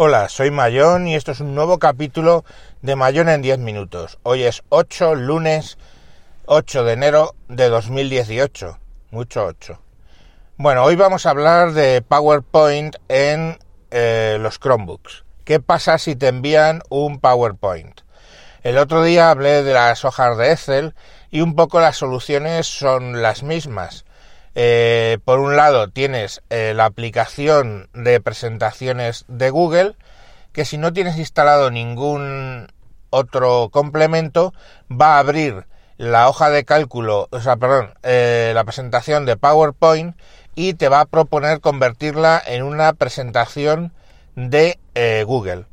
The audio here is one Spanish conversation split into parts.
Hola, soy Mayón y esto es un nuevo capítulo de Mayón en 10 minutos. Hoy es 8, lunes 8 de enero de 2018. Mucho 8. Bueno, hoy vamos a hablar de PowerPoint en eh, los Chromebooks. ¿Qué pasa si te envían un PowerPoint? El otro día hablé de las hojas de Excel y un poco las soluciones son las mismas. Eh, por un lado tienes eh, la aplicación de presentaciones de Google, que si no tienes instalado ningún otro complemento, va a abrir la hoja de cálculo, o sea, perdón, eh, la presentación de PowerPoint y te va a proponer convertirla en una presentación de Google.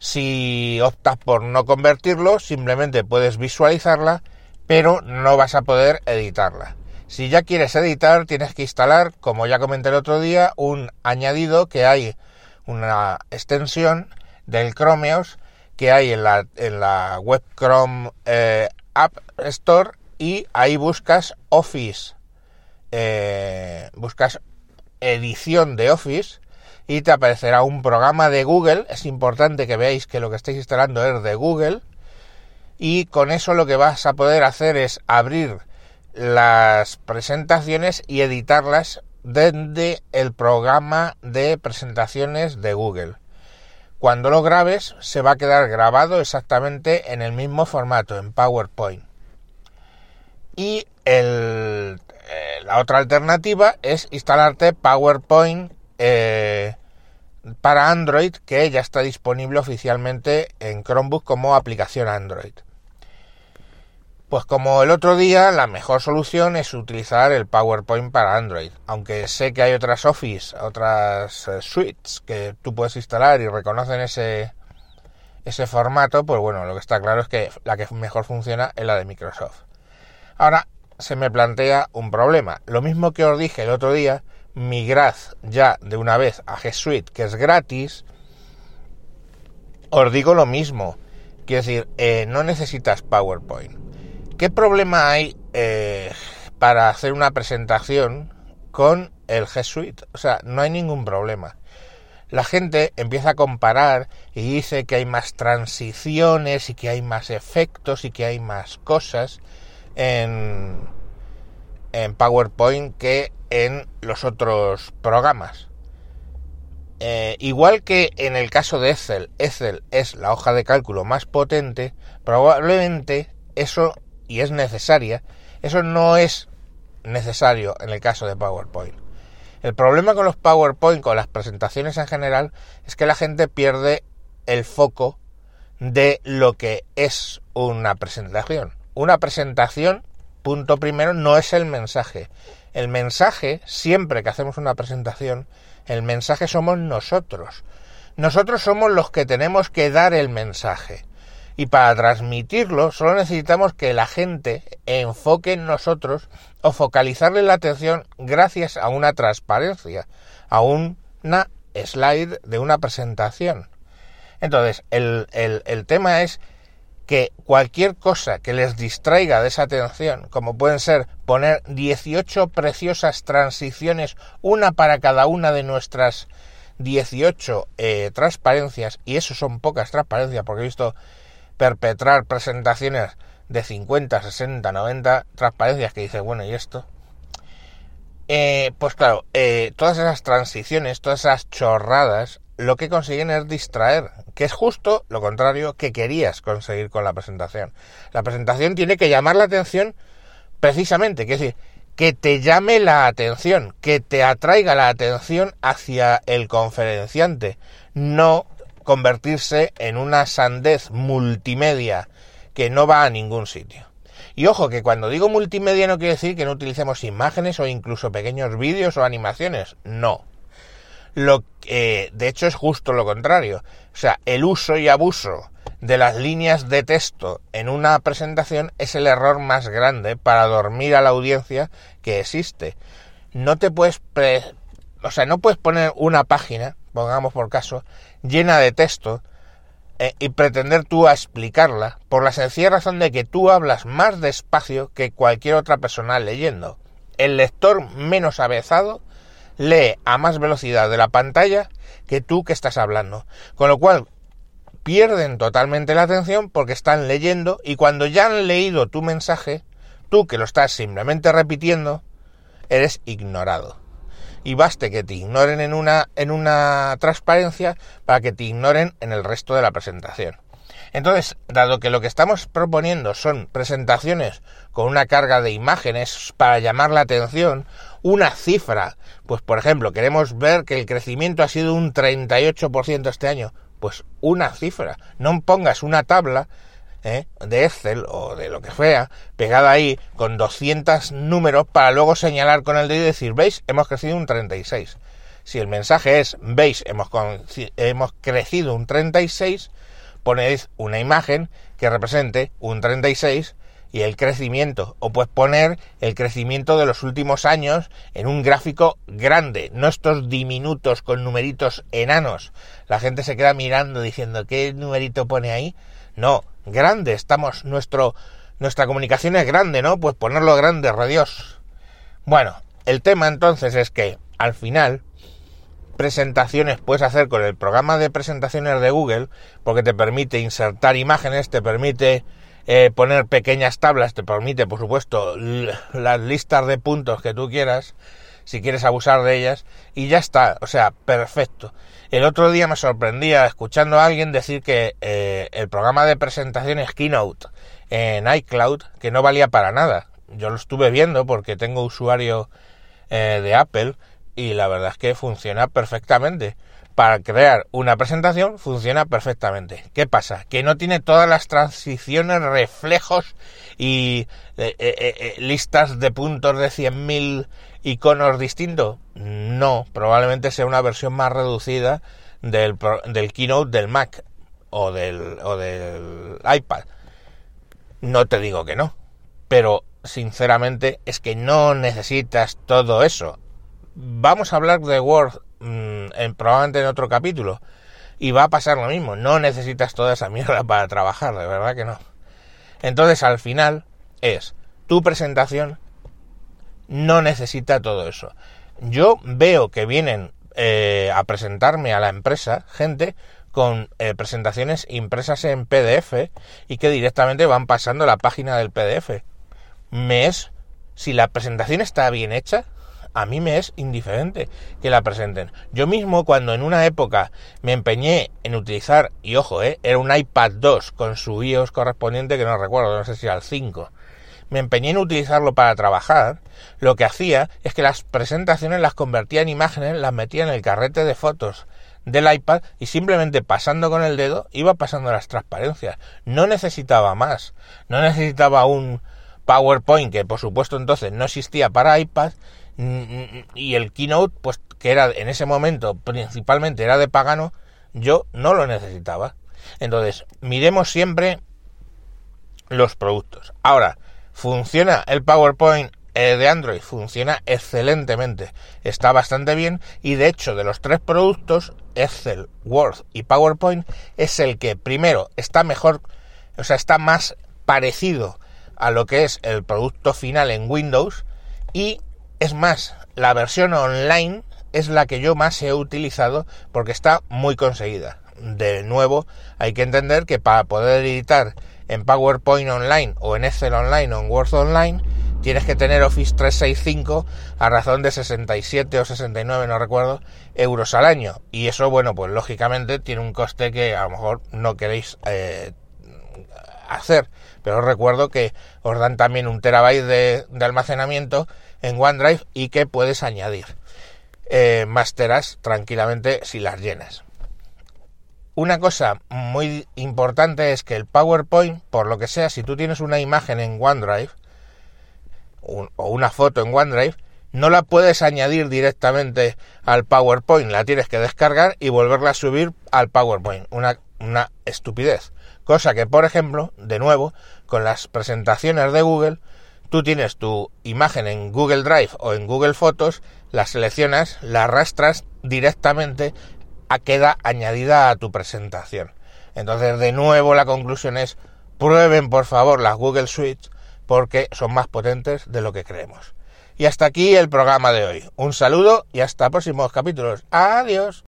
Si optas por no convertirlo, simplemente puedes visualizarla, pero no vas a poder editarla. Si ya quieres editar, tienes que instalar, como ya comenté el otro día, un añadido que hay, una extensión del Chromeos que hay en la, en la web Chrome eh, App Store y ahí buscas Office, eh, buscas edición de Office y te aparecerá un programa de Google. Es importante que veáis que lo que estáis instalando es de Google y con eso lo que vas a poder hacer es abrir las presentaciones y editarlas desde el programa de presentaciones de Google. Cuando lo grabes se va a quedar grabado exactamente en el mismo formato, en PowerPoint. Y eh, la otra alternativa es instalarte PowerPoint eh, para Android, que ya está disponible oficialmente en Chromebook como aplicación Android. Pues como el otro día, la mejor solución es utilizar el PowerPoint para Android. Aunque sé que hay otras Office, otras eh, suites que tú puedes instalar y reconocen ese, ese formato, pues bueno, lo que está claro es que la que mejor funciona es la de Microsoft. Ahora se me plantea un problema. Lo mismo que os dije el otro día, migrad ya de una vez a G Suite, que es gratis. Os digo lo mismo. Quiero decir, eh, no necesitas PowerPoint ¿Qué problema hay eh, para hacer una presentación con el G Suite? O sea, no hay ningún problema. La gente empieza a comparar y dice que hay más transiciones y que hay más efectos y que hay más cosas en, en PowerPoint que en los otros programas. Eh, igual que en el caso de Excel, Excel es la hoja de cálculo más potente, probablemente eso y es necesaria, eso no es necesario en el caso de PowerPoint. El problema con los PowerPoint, con las presentaciones en general, es que la gente pierde el foco de lo que es una presentación. Una presentación, punto primero, no es el mensaje. El mensaje, siempre que hacemos una presentación, el mensaje somos nosotros. Nosotros somos los que tenemos que dar el mensaje. Y para transmitirlo solo necesitamos que la gente enfoque en nosotros o focalizarle la atención gracias a una transparencia, a una slide de una presentación. Entonces, el, el tema es que cualquier cosa que les distraiga de esa atención, como pueden ser poner 18 preciosas transiciones, una para cada una de nuestras 18 eh, transparencias, y eso son pocas transparencias, porque he visto perpetrar presentaciones de 50, 60, 90 transparencias que dice, bueno, ¿y esto? Eh, pues claro, eh, todas esas transiciones, todas esas chorradas, lo que consiguen es distraer, que es justo lo contrario que querías conseguir con la presentación. La presentación tiene que llamar la atención precisamente, que es decir, que te llame la atención, que te atraiga la atención hacia el conferenciante, no convertirse en una sandez multimedia que no va a ningún sitio. Y ojo que cuando digo multimedia no quiere decir que no utilicemos imágenes o incluso pequeños vídeos o animaciones, no. Lo que, de hecho es justo lo contrario. O sea, el uso y abuso de las líneas de texto en una presentación es el error más grande para dormir a la audiencia que existe. No te puedes o sea, no puedes poner una página, pongamos por caso, llena de texto eh, y pretender tú a explicarla por la sencilla razón de que tú hablas más despacio que cualquier otra persona leyendo. El lector menos avezado lee a más velocidad de la pantalla que tú que estás hablando. Con lo cual pierden totalmente la atención porque están leyendo y cuando ya han leído tu mensaje, tú que lo estás simplemente repitiendo, eres ignorado. Y baste que te ignoren en una, en una transparencia para que te ignoren en el resto de la presentación. Entonces, dado que lo que estamos proponiendo son presentaciones con una carga de imágenes para llamar la atención, una cifra, pues por ejemplo, queremos ver que el crecimiento ha sido un 38% este año, pues una cifra, no pongas una tabla ¿eh? de Excel o de lo que sea pegada ahí con 200 números para luego señalar con el dedo y decir, veis, hemos crecido un 36. Si el mensaje es, veis, hemos, hemos crecido un 36, ponéis una imagen que represente un 36 y el crecimiento, o puedes poner el crecimiento de los últimos años en un gráfico grande, no estos diminutos con numeritos enanos. La gente se queda mirando diciendo, ¿qué numerito pone ahí? No, grande, estamos, nuestro, nuestra comunicación es grande, ¿no? Pues ponerlo grande, radios. Bueno, el tema entonces es que al final presentaciones puedes hacer con el programa de presentaciones de Google, porque te permite insertar imágenes, te permite eh, poner pequeñas tablas, te permite, por supuesto, las listas de puntos que tú quieras, si quieres abusar de ellas, y ya está, o sea, perfecto. El otro día me sorprendía escuchando a alguien decir que eh, el programa de presentaciones Keynote en iCloud, que no valía para nada. Yo lo estuve viendo porque tengo usuario eh, de Apple y la verdad es que funciona perfectamente para crear una presentación funciona perfectamente. ¿Qué pasa? Que no tiene todas las transiciones, reflejos y eh, eh, eh, listas de puntos de 100.000 iconos distintos. No, probablemente sea una versión más reducida del, del Keynote del Mac o del, o del iPad. No te digo que no, pero sinceramente es que no necesitas todo eso. Vamos a hablar de Word Mm, en, probablemente en otro capítulo. Y va a pasar lo mismo. No necesitas toda esa mierda para trabajar, de verdad que no. Entonces al final es tu presentación no necesita todo eso. Yo veo que vienen eh, a presentarme a la empresa gente con eh, presentaciones impresas en PDF y que directamente van pasando la página del PDF. Me es, si la presentación está bien hecha, a mí me es indiferente que la presenten. Yo mismo cuando en una época me empeñé en utilizar, y ojo, eh, era un iPad 2 con su iOS correspondiente que no recuerdo, no sé si al 5, me empeñé en utilizarlo para trabajar, lo que hacía es que las presentaciones las convertía en imágenes, las metía en el carrete de fotos del iPad y simplemente pasando con el dedo iba pasando las transparencias. No necesitaba más, no necesitaba un PowerPoint que por supuesto entonces no existía para iPad y el keynote, pues que era en ese momento principalmente era de pagano, yo no lo necesitaba. Entonces, miremos siempre los productos. Ahora, ¿funciona el PowerPoint eh, de Android? Funciona excelentemente. Está bastante bien y de hecho de los tres productos, Excel, Word y PowerPoint es el que primero está mejor, o sea, está más parecido a lo que es el producto final en Windows y es más, la versión online es la que yo más he utilizado porque está muy conseguida. De nuevo, hay que entender que para poder editar en PowerPoint Online o en Excel Online o en Word Online, tienes que tener Office 365 a razón de 67 o 69, no recuerdo, euros al año. Y eso, bueno, pues lógicamente tiene un coste que a lo mejor no queréis eh, hacer. Pero os recuerdo que os dan también un terabyte de almacenamiento en OneDrive y que puedes añadir eh, más teras tranquilamente si las llenas. Una cosa muy importante es que el PowerPoint, por lo que sea, si tú tienes una imagen en OneDrive o una foto en OneDrive, no la puedes añadir directamente al PowerPoint, la tienes que descargar y volverla a subir al PowerPoint. Una, una estupidez. Cosa que, por ejemplo, de nuevo, con las presentaciones de Google, Tú tienes tu imagen en Google Drive o en Google Fotos, la seleccionas, la arrastras directamente a queda añadida a tu presentación. Entonces, de nuevo, la conclusión es prueben por favor las Google Suites porque son más potentes de lo que creemos. Y hasta aquí el programa de hoy. Un saludo y hasta próximos capítulos. Adiós.